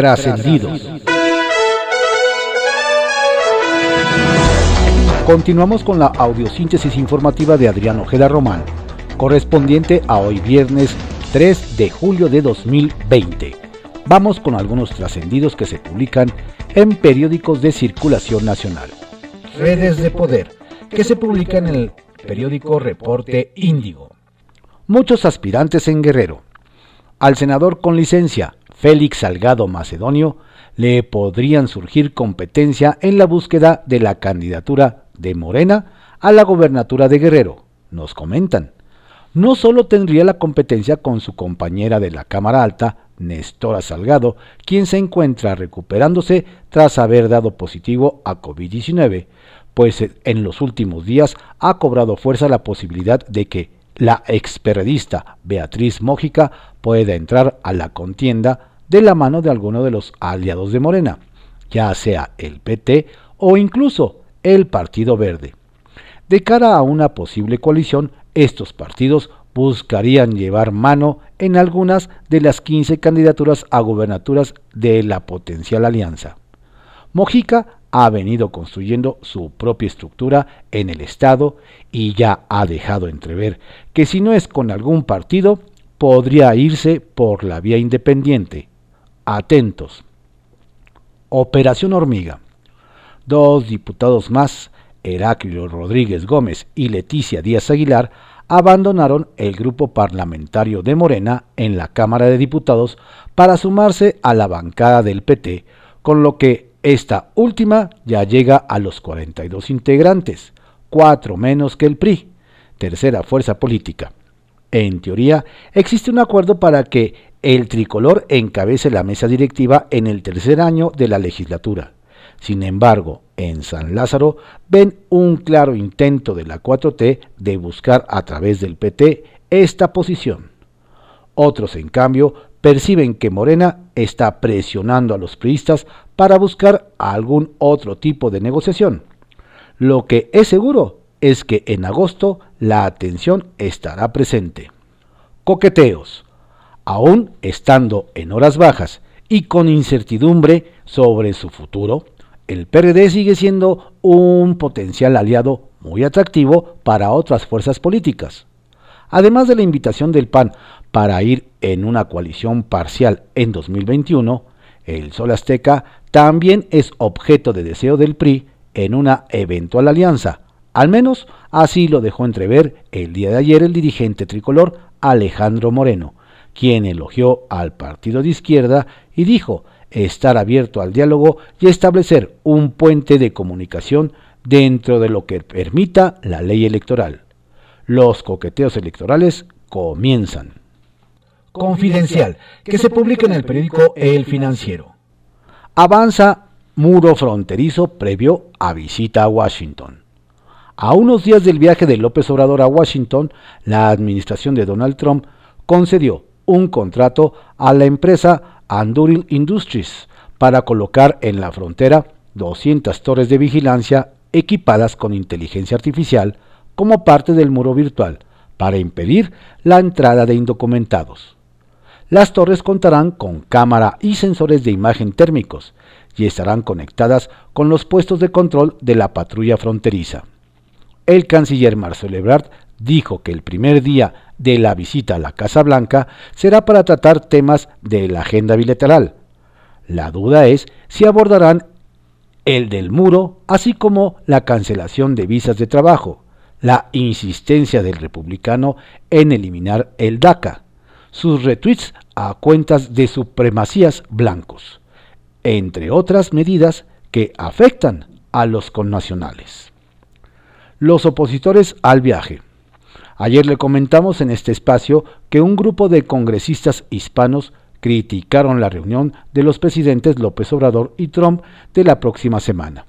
Trascendidos. Continuamos con la audiosíntesis informativa de Adrián Ojeda Román, correspondiente a hoy viernes 3 de julio de 2020. Vamos con algunos trascendidos que se publican en periódicos de circulación nacional. Redes de poder, que se publican en el periódico Reporte Índigo. Muchos aspirantes en Guerrero. Al senador con licencia, Félix Salgado Macedonio, le podrían surgir competencia en la búsqueda de la candidatura de Morena a la gobernatura de Guerrero, nos comentan. No solo tendría la competencia con su compañera de la Cámara Alta, Nestora Salgado, quien se encuentra recuperándose tras haber dado positivo a COVID-19, pues en los últimos días ha cobrado fuerza la posibilidad de que la experredista Beatriz Mójica pueda entrar a la contienda de la mano de alguno de los aliados de Morena, ya sea el PT o incluso el Partido Verde. De cara a una posible coalición, estos partidos buscarían llevar mano en algunas de las 15 candidaturas a gubernaturas de la potencial alianza. Mojica ha venido construyendo su propia estructura en el Estado y ya ha dejado entrever que si no es con algún partido, podría irse por la vía independiente. Atentos. Operación Hormiga. Dos diputados más, Heraclio Rodríguez Gómez y Leticia Díaz Aguilar, abandonaron el grupo parlamentario de Morena en la Cámara de Diputados para sumarse a la bancada del PT, con lo que esta última ya llega a los 42 integrantes, cuatro menos que el PRI, tercera fuerza política. En teoría, existe un acuerdo para que el tricolor encabece la mesa directiva en el tercer año de la legislatura. Sin embargo, en San Lázaro ven un claro intento de la 4T de buscar a través del PT esta posición. Otros, en cambio, perciben que Morena está presionando a los priistas para buscar algún otro tipo de negociación. Lo que es seguro es que en agosto la atención estará presente. Coqueteos. Aún estando en horas bajas y con incertidumbre sobre su futuro, el PRD sigue siendo un potencial aliado muy atractivo para otras fuerzas políticas. Además de la invitación del PAN para ir en una coalición parcial en 2021, el Sol Azteca también es objeto de deseo del PRI en una eventual alianza. Al menos así lo dejó entrever el día de ayer el dirigente tricolor Alejandro Moreno, quien elogió al partido de izquierda y dijo estar abierto al diálogo y establecer un puente de comunicación dentro de lo que permita la ley electoral. Los coqueteos electorales comienzan. Confidencial, que se publica en el periódico El Financiero. Avanza muro fronterizo previo a visita a Washington. A unos días del viaje de López Obrador a Washington, la administración de Donald Trump concedió un contrato a la empresa Anduril Industries para colocar en la frontera 200 torres de vigilancia equipadas con inteligencia artificial como parte del muro virtual para impedir la entrada de indocumentados. Las torres contarán con cámara y sensores de imagen térmicos y estarán conectadas con los puestos de control de la patrulla fronteriza. El canciller Marcelo Ebrard dijo que el primer día de la visita a la Casa Blanca será para tratar temas de la agenda bilateral. La duda es si abordarán el del muro, así como la cancelación de visas de trabajo, la insistencia del republicano en eliminar el DACA, sus retweets a cuentas de supremacías blancos, entre otras medidas que afectan a los connacionales. Los opositores al viaje. Ayer le comentamos en este espacio que un grupo de congresistas hispanos criticaron la reunión de los presidentes López Obrador y Trump de la próxima semana.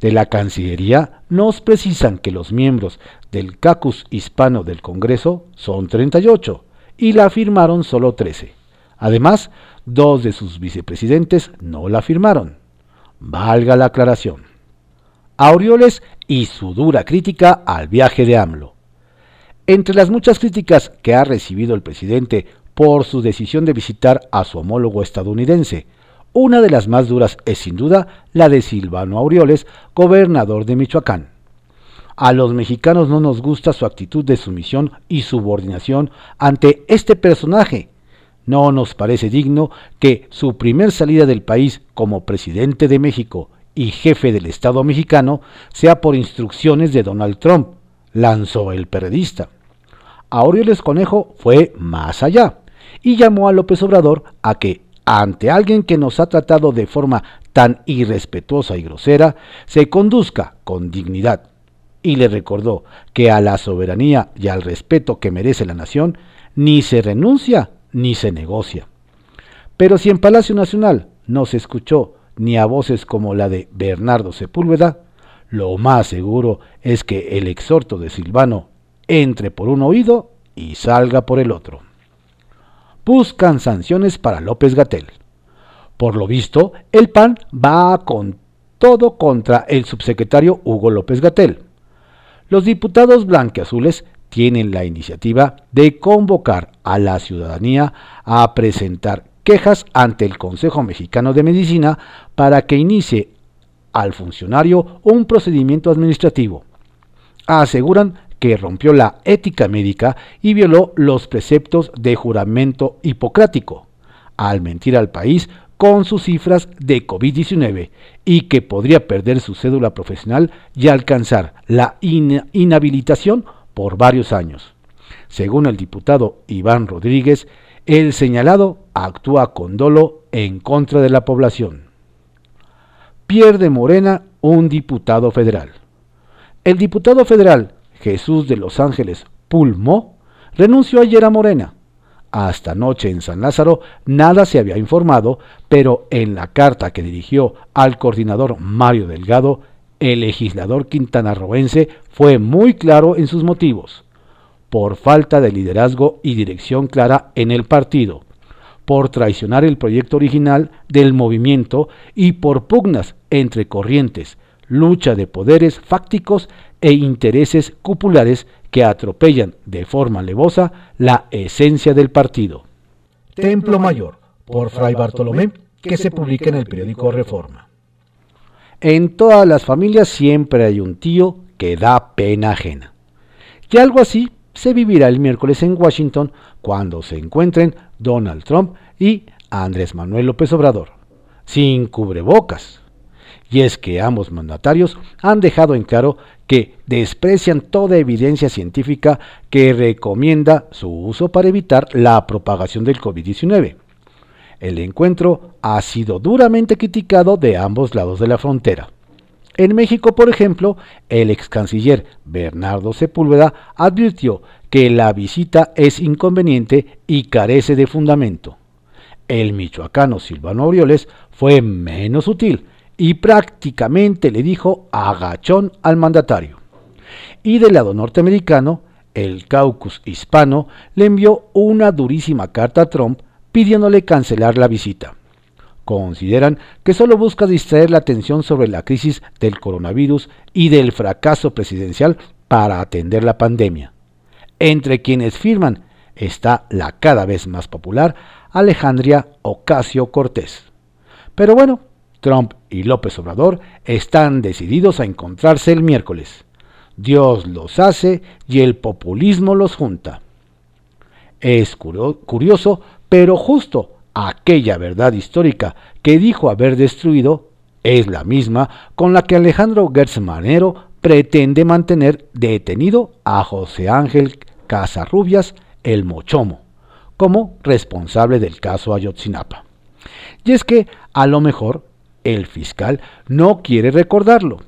De la Cancillería nos precisan que los miembros del caucus hispano del Congreso son 38 y la firmaron solo 13. Además, dos de sus vicepresidentes no la firmaron. Valga la aclaración. Aureoles y su dura crítica al viaje de AMLO. Entre las muchas críticas que ha recibido el presidente por su decisión de visitar a su homólogo estadounidense, Una de las más duras es sin duda la de Silvano Aureoles, gobernador de Michoacán. A los mexicanos no nos gusta su actitud de sumisión y subordinación ante este personaje. No nos parece digno que su primer salida del país como presidente de México y jefe del Estado mexicano sea por instrucciones de Donald Trump, lanzó el periodista. Aureoles Conejo fue más allá y llamó a López Obrador a que, ante alguien que nos ha tratado de forma tan irrespetuosa y grosera, se conduzca con dignidad. Y le recordó que a la soberanía y al respeto que merece la nación ni se renuncia ni se negocia. Pero si en Palacio Nacional no se escuchó ni a voces como la de Bernardo Sepúlveda, lo más seguro es que el exhorto de Silvano entre por un oído y salga por el otro. Buscan sanciones para López Gatel. Por lo visto, el PAN va con todo contra el subsecretario Hugo López Gatel. Los diputados blanqueazules tienen la iniciativa de convocar a la ciudadanía a presentar quejas ante el Consejo Mexicano de Medicina para que inicie al funcionario un procedimiento administrativo. Aseguran que rompió la ética médica y violó los preceptos de juramento hipocrático, al mentir al país con sus cifras de COVID-19 y que podría perder su cédula profesional y alcanzar la inhabilitación por varios años. Según el diputado Iván Rodríguez, el señalado actúa con dolo en contra de la población. Pierde Morena un diputado federal. El diputado federal Jesús de Los Ángeles Pulmo renunció ayer a Morena. Hasta anoche en San Lázaro nada se había informado, pero en la carta que dirigió al coordinador Mario Delgado, el legislador quintanarroense fue muy claro en sus motivos por falta de liderazgo y dirección clara en el partido, por traicionar el proyecto original del movimiento y por pugnas entre corrientes, lucha de poderes fácticos e intereses cupulares que atropellan de forma levosa la esencia del partido. Templo Mayor, por Fray Bartolomé, que se publica en el periódico Reforma. En todas las familias siempre hay un tío que da pena ajena. Y algo así se vivirá el miércoles en Washington cuando se encuentren Donald Trump y Andrés Manuel López Obrador, sin cubrebocas. Y es que ambos mandatarios han dejado en claro que desprecian toda evidencia científica que recomienda su uso para evitar la propagación del COVID-19. El encuentro ha sido duramente criticado de ambos lados de la frontera. En México, por ejemplo, el ex canciller Bernardo Sepúlveda advirtió que la visita es inconveniente y carece de fundamento. El michoacano Silvano Aureoles fue menos sutil y prácticamente le dijo agachón al mandatario. Y del lado norteamericano, el caucus hispano le envió una durísima carta a Trump pidiéndole cancelar la visita consideran que solo busca distraer la atención sobre la crisis del coronavirus y del fracaso presidencial para atender la pandemia. Entre quienes firman está la cada vez más popular Alejandría Ocasio Cortés. Pero bueno, Trump y López Obrador están decididos a encontrarse el miércoles. Dios los hace y el populismo los junta. Es curioso, pero justo aquella verdad histórica que dijo haber destruido es la misma con la que Alejandro Gertz pretende mantener detenido a José Ángel Casarrubias el Mochomo como responsable del caso Ayotzinapa. Y es que a lo mejor el fiscal no quiere recordarlo,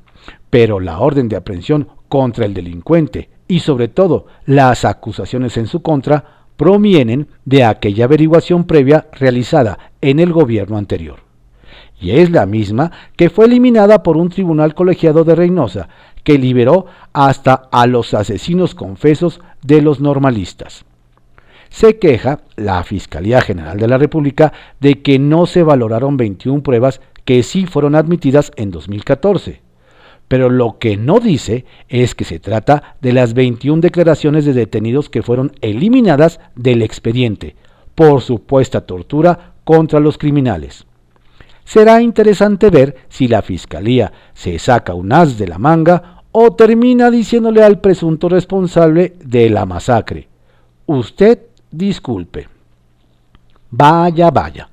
pero la orden de aprehensión contra el delincuente y sobre todo las acusaciones en su contra provienen de aquella averiguación previa realizada en el gobierno anterior. Y es la misma que fue eliminada por un tribunal colegiado de Reynosa, que liberó hasta a los asesinos confesos de los normalistas. Se queja la Fiscalía General de la República de que no se valoraron 21 pruebas que sí fueron admitidas en 2014 pero lo que no dice es que se trata de las 21 declaraciones de detenidos que fueron eliminadas del expediente por supuesta tortura contra los criminales. Será interesante ver si la Fiscalía se saca un as de la manga o termina diciéndole al presunto responsable de la masacre, usted disculpe. Vaya, vaya.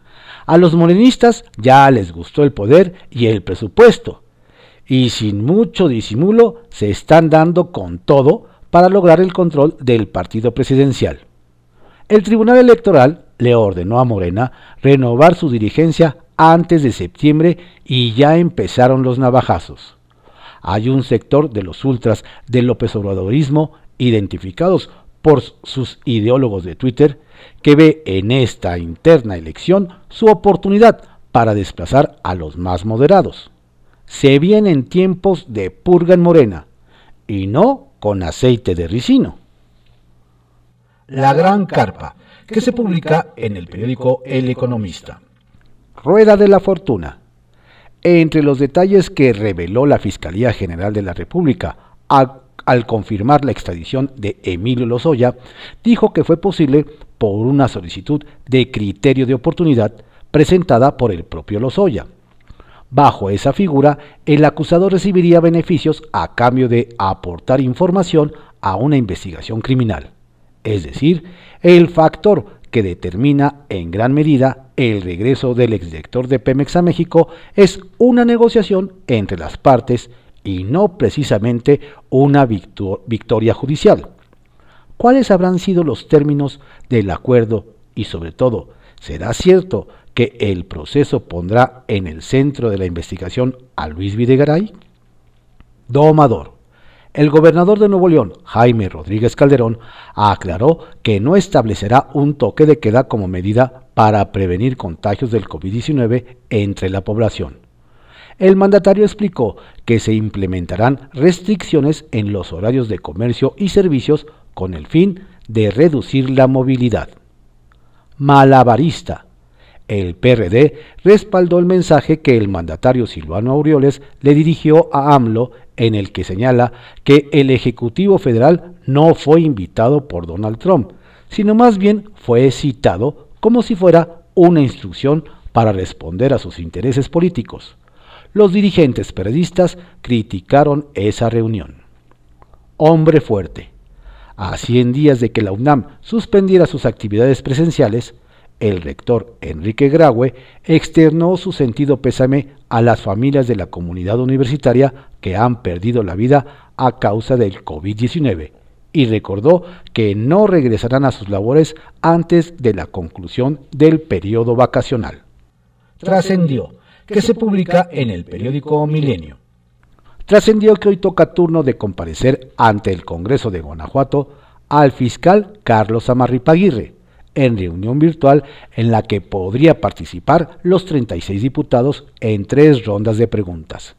A los morenistas ya les gustó el poder y el presupuesto, y sin mucho disimulo se están dando con todo para lograr el control del partido presidencial. El Tribunal Electoral le ordenó a Morena renovar su dirigencia antes de septiembre y ya empezaron los navajazos. Hay un sector de los ultras del López Obradorismo, identificados por sus ideólogos de Twitter, que ve en esta interna elección su oportunidad para desplazar a los más moderados. Se vienen tiempos de purga en Morena, y no con aceite de ricino. La Gran Carpa, que se publica en el periódico El Economista. Rueda de la Fortuna. Entre los detalles que reveló la Fiscalía General de la República al confirmar la extradición de Emilio Lozoya, dijo que fue posible por una solicitud de criterio de oportunidad presentada por el propio Lozoya. Bajo esa figura, el acusado recibiría beneficios a cambio de aportar información a una investigación criminal, es decir, el factor que determina en gran medida el regreso del exdirector de Pemex a México es una negociación entre las partes y no precisamente una victoria judicial. ¿Cuáles habrán sido los términos del acuerdo y sobre todo, será cierto que el proceso pondrá en el centro de la investigación a Luis Videgaray? Domador. El gobernador de Nuevo León, Jaime Rodríguez Calderón, aclaró que no establecerá un toque de queda como medida para prevenir contagios del COVID-19 entre la población. El mandatario explicó que se implementarán restricciones en los horarios de comercio y servicios con el fin de reducir la movilidad. Malabarista. El PRD respaldó el mensaje que el mandatario Silvano Aureoles le dirigió a AMLO en el que señala que el Ejecutivo Federal no fue invitado por Donald Trump, sino más bien fue citado como si fuera una instrucción para responder a sus intereses políticos. Los dirigentes periodistas criticaron esa reunión. Hombre fuerte. A 100 días de que la UNAM suspendiera sus actividades presenciales, el rector Enrique Graue externó su sentido pésame a las familias de la comunidad universitaria que han perdido la vida a causa del COVID-19 y recordó que no regresarán a sus labores antes de la conclusión del periodo vacacional. Trascendió que se publica en el periódico Milenio. Trascendió que hoy toca turno de comparecer ante el Congreso de Guanajuato al fiscal Carlos Amarripaguirre, en reunión virtual en la que podría participar los 36 diputados en tres rondas de preguntas.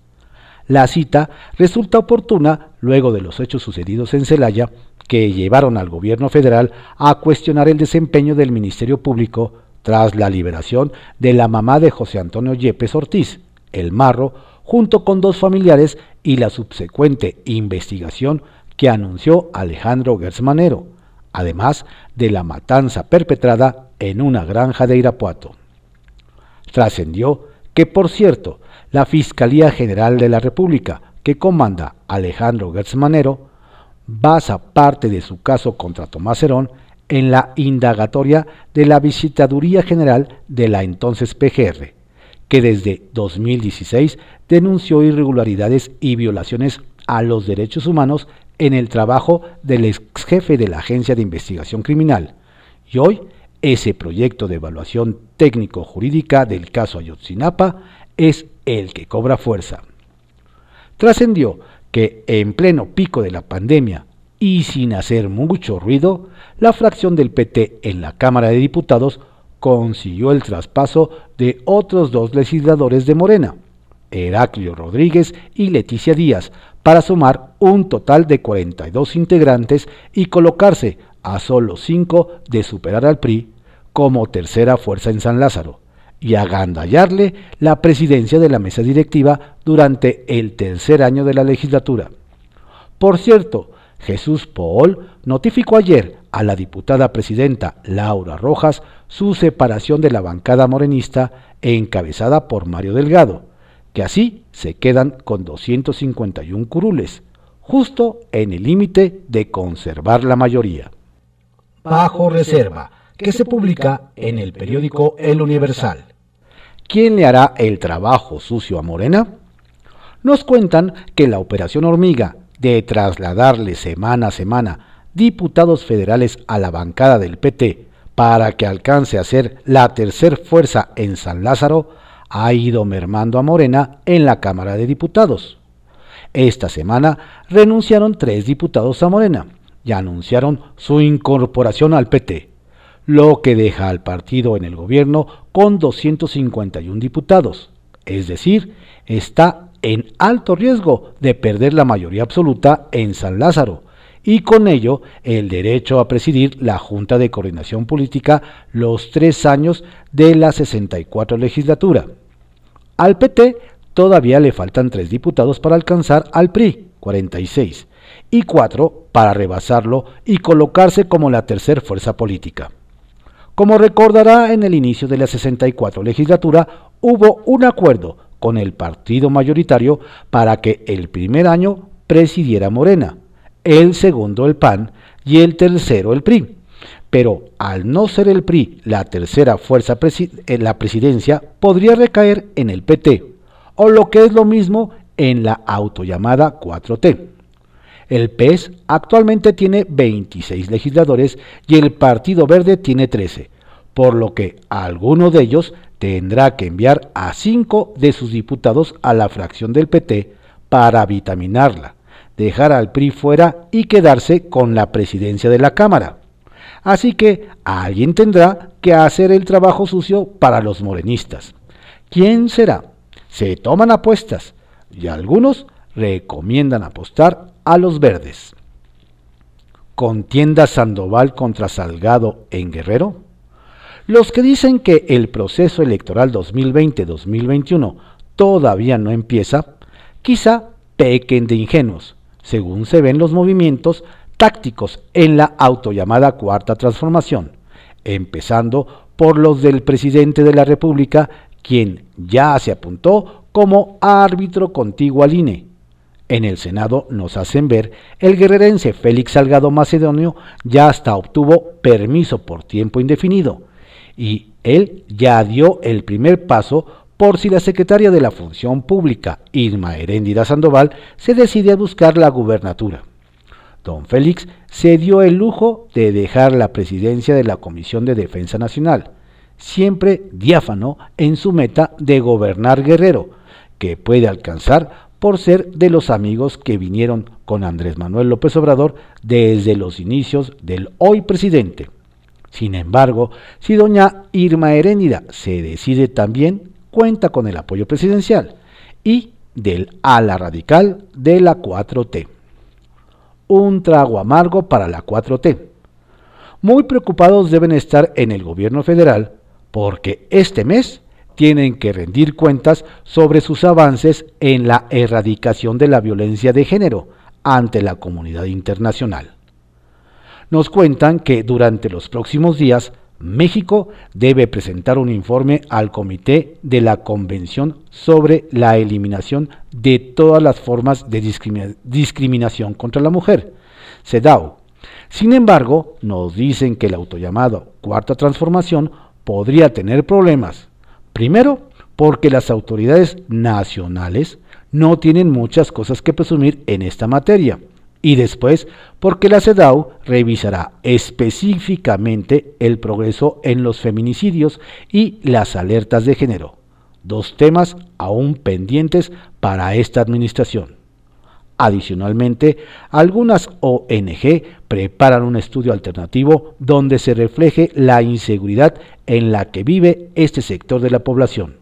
La cita resulta oportuna luego de los hechos sucedidos en Celaya que llevaron al gobierno federal a cuestionar el desempeño del Ministerio Público tras la liberación de la mamá de José Antonio Yepes Ortiz, el Marro, junto con dos familiares y la subsecuente investigación que anunció Alejandro Gersmanero, además de la matanza perpetrada en una granja de Irapuato. Trascendió que, por cierto, la Fiscalía General de la República, que comanda Alejandro Gertzmanero, basa parte de su caso contra Tomás Herón en la indagatoria de la Visitaduría General de la entonces PGR, que desde 2016 denunció irregularidades y violaciones a los derechos humanos en el trabajo del ex jefe de la Agencia de Investigación Criminal. Y hoy, ese proyecto de evaluación técnico-jurídica del caso Ayotzinapa es el que cobra fuerza. Trascendió que en pleno pico de la pandemia y sin hacer mucho ruido, la fracción del PT en la Cámara de Diputados consiguió el traspaso de otros dos legisladores de Morena, Heraclio Rodríguez y Leticia Díaz, para sumar un total de 42 integrantes y colocarse a solo 5 de superar al PRI como tercera fuerza en San Lázaro y agandallarle la presidencia de la mesa directiva durante el tercer año de la legislatura. Por cierto, Jesús Paul notificó ayer a la diputada presidenta Laura Rojas su separación de la bancada morenista encabezada por Mario Delgado, que así se quedan con 251 curules, justo en el límite de conservar la mayoría. Bajo reserva, que se publica en el periódico El Universal. ¿Quién le hará el trabajo sucio a Morena? Nos cuentan que la operación hormiga de trasladarle semana a semana diputados federales a la bancada del PT para que alcance a ser la tercer fuerza en San Lázaro ha ido mermando a Morena en la Cámara de Diputados. Esta semana renunciaron tres diputados a Morena y anunciaron su incorporación al PT, lo que deja al partido en el gobierno con 251 diputados, es decir, está en alto riesgo de perder la mayoría absoluta en San Lázaro y con ello el derecho a presidir la Junta de Coordinación Política los tres años de la 64 legislatura. Al PT todavía le faltan tres diputados para alcanzar al PRI, 46, y cuatro para rebasarlo y colocarse como la tercera fuerza política. Como recordará en el inicio de la 64 legislatura, hubo un acuerdo con el partido mayoritario para que el primer año presidiera Morena, el segundo el PAN y el tercero el PRI. Pero al no ser el PRI la tercera fuerza en la presidencia, podría recaer en el PT, o lo que es lo mismo en la autollamada 4T. El PES actualmente tiene 26 legisladores y el Partido Verde tiene 13, por lo que alguno de ellos tendrá que enviar a 5 de sus diputados a la fracción del PT para vitaminarla, dejar al PRI fuera y quedarse con la presidencia de la Cámara. Así que alguien tendrá que hacer el trabajo sucio para los morenistas. ¿Quién será? Se toman apuestas y algunos recomiendan apostar a los verdes. ¿Contienda Sandoval contra Salgado en Guerrero? Los que dicen que el proceso electoral 2020-2021 todavía no empieza, quizá pequen de ingenuos, según se ven los movimientos tácticos en la autollamada Cuarta Transformación, empezando por los del presidente de la República, quien ya se apuntó como árbitro contiguo al INE. En el Senado nos hacen ver, el guerrerense Félix Salgado Macedonio ya hasta obtuvo permiso por tiempo indefinido, y él ya dio el primer paso por si la secretaria de la Función Pública, Irma Heréndida Sandoval, se decide a buscar la gubernatura. Don Félix se dio el lujo de dejar la presidencia de la Comisión de Defensa Nacional, siempre diáfano en su meta de gobernar Guerrero, que puede alcanzar por ser de los amigos que vinieron con Andrés Manuel López Obrador desde los inicios del hoy presidente. Sin embargo, si doña Irma Heréndida se decide también cuenta con el apoyo presidencial y del ala radical de la 4T. Un trago amargo para la 4T. Muy preocupados deben estar en el gobierno federal porque este mes tienen que rendir cuentas sobre sus avances en la erradicación de la violencia de género ante la comunidad internacional. Nos cuentan que durante los próximos días México debe presentar un informe al Comité de la Convención sobre la eliminación de todas las formas de discriminación contra la mujer, CEDAW. Sin embargo, nos dicen que el autollamado Cuarta Transformación podría tener problemas. Primero, porque las autoridades nacionales no tienen muchas cosas que presumir en esta materia y después porque la CEDAW revisará específicamente el progreso en los feminicidios y las alertas de género, dos temas aún pendientes para esta administración. Adicionalmente, algunas ONG preparan un estudio alternativo donde se refleje la inseguridad en la que vive este sector de la población.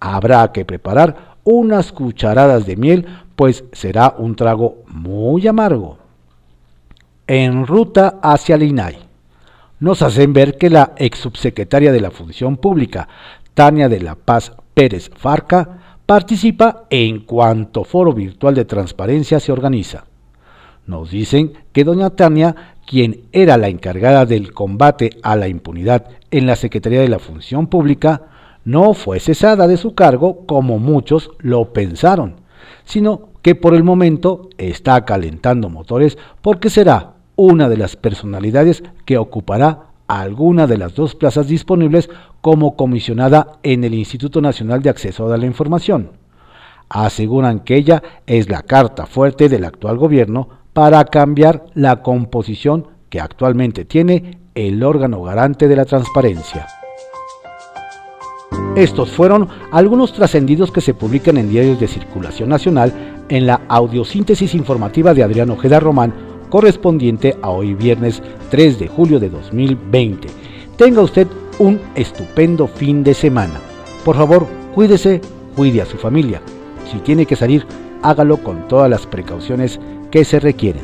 Habrá que preparar unas cucharadas de miel pues será un trago muy amargo. En ruta hacia el INAI, nos hacen ver que la ex subsecretaria de la Función Pública, Tania de la Paz Pérez Farca, participa en cuanto foro virtual de transparencia se organiza. Nos dicen que doña Tania, quien era la encargada del combate a la impunidad en la Secretaría de la Función Pública, no fue cesada de su cargo como muchos lo pensaron, sino que por el momento está calentando motores porque será una de las personalidades que ocupará alguna de las dos plazas disponibles como comisionada en el Instituto Nacional de Acceso a la Información. Aseguran que ella es la carta fuerte del actual gobierno para cambiar la composición que actualmente tiene el órgano garante de la transparencia. Estos fueron algunos trascendidos que se publican en diarios de circulación nacional en la audiosíntesis informativa de Adrián Ojeda Román, correspondiente a hoy viernes 3 de julio de 2020. Tenga usted un estupendo fin de semana. Por favor, cuídese, cuide a su familia. Si tiene que salir, hágalo con todas las precauciones que se requieren.